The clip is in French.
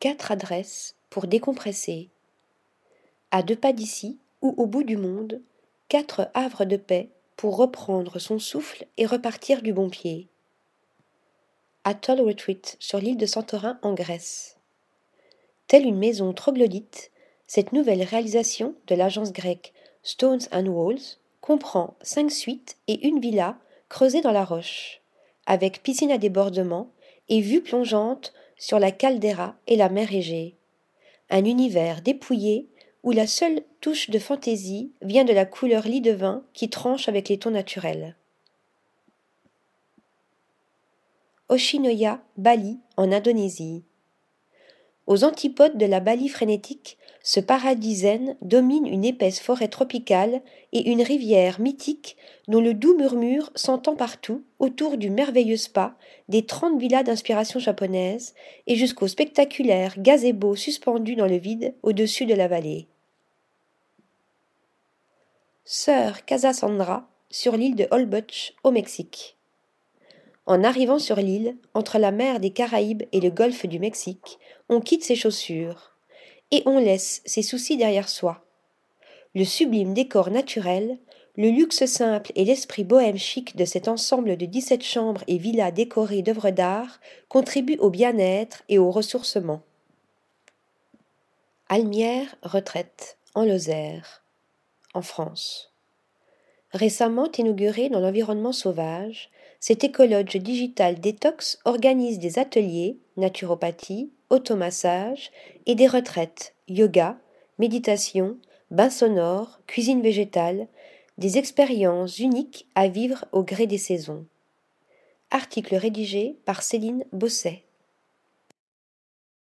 quatre adresses pour décompresser. À deux pas d'ici, ou au bout du monde, quatre havres de paix pour reprendre son souffle et repartir du bon pied. Atoll Retreat sur l'île de Santorin en Grèce. Telle une maison troglodyte, cette nouvelle réalisation de l'agence grecque Stones and Walls comprend cinq suites et une villa creusée dans la roche, avec piscine à débordement et vue plongeante sur la caldeira et la mer Égée. Un univers dépouillé où la seule touche de fantaisie vient de la couleur lit de vin qui tranche avec les tons naturels. Oshinoya, Bali, en Indonésie. Aux antipodes de la Bali frénétique, ce paradis zen domine une épaisse forêt tropicale et une rivière mythique dont le doux murmure s'entend partout autour du merveilleux spa des trente villas d'inspiration japonaise et jusqu'au spectaculaire gazebo suspendu dans le vide au-dessus de la vallée. Sœur Casasandra sur l'île de Holbox au Mexique. En arrivant sur l'île, entre la mer des Caraïbes et le golfe du Mexique, on quitte ses chaussures et on laisse ses soucis derrière soi. Le sublime décor naturel, le luxe simple et l'esprit bohème chic de cet ensemble de dix-sept chambres et villas décorées d'œuvres d'art contribuent au bien-être et au ressourcement. Almière retraite en Lozère, en France. Récemment inaugurée dans l'environnement sauvage, cet écologe digital détox organise des ateliers, naturopathie, automassage et des retraites, yoga, méditation, bains sonores, cuisine végétale, des expériences uniques à vivre au gré des saisons. Article rédigé par Céline Bosset.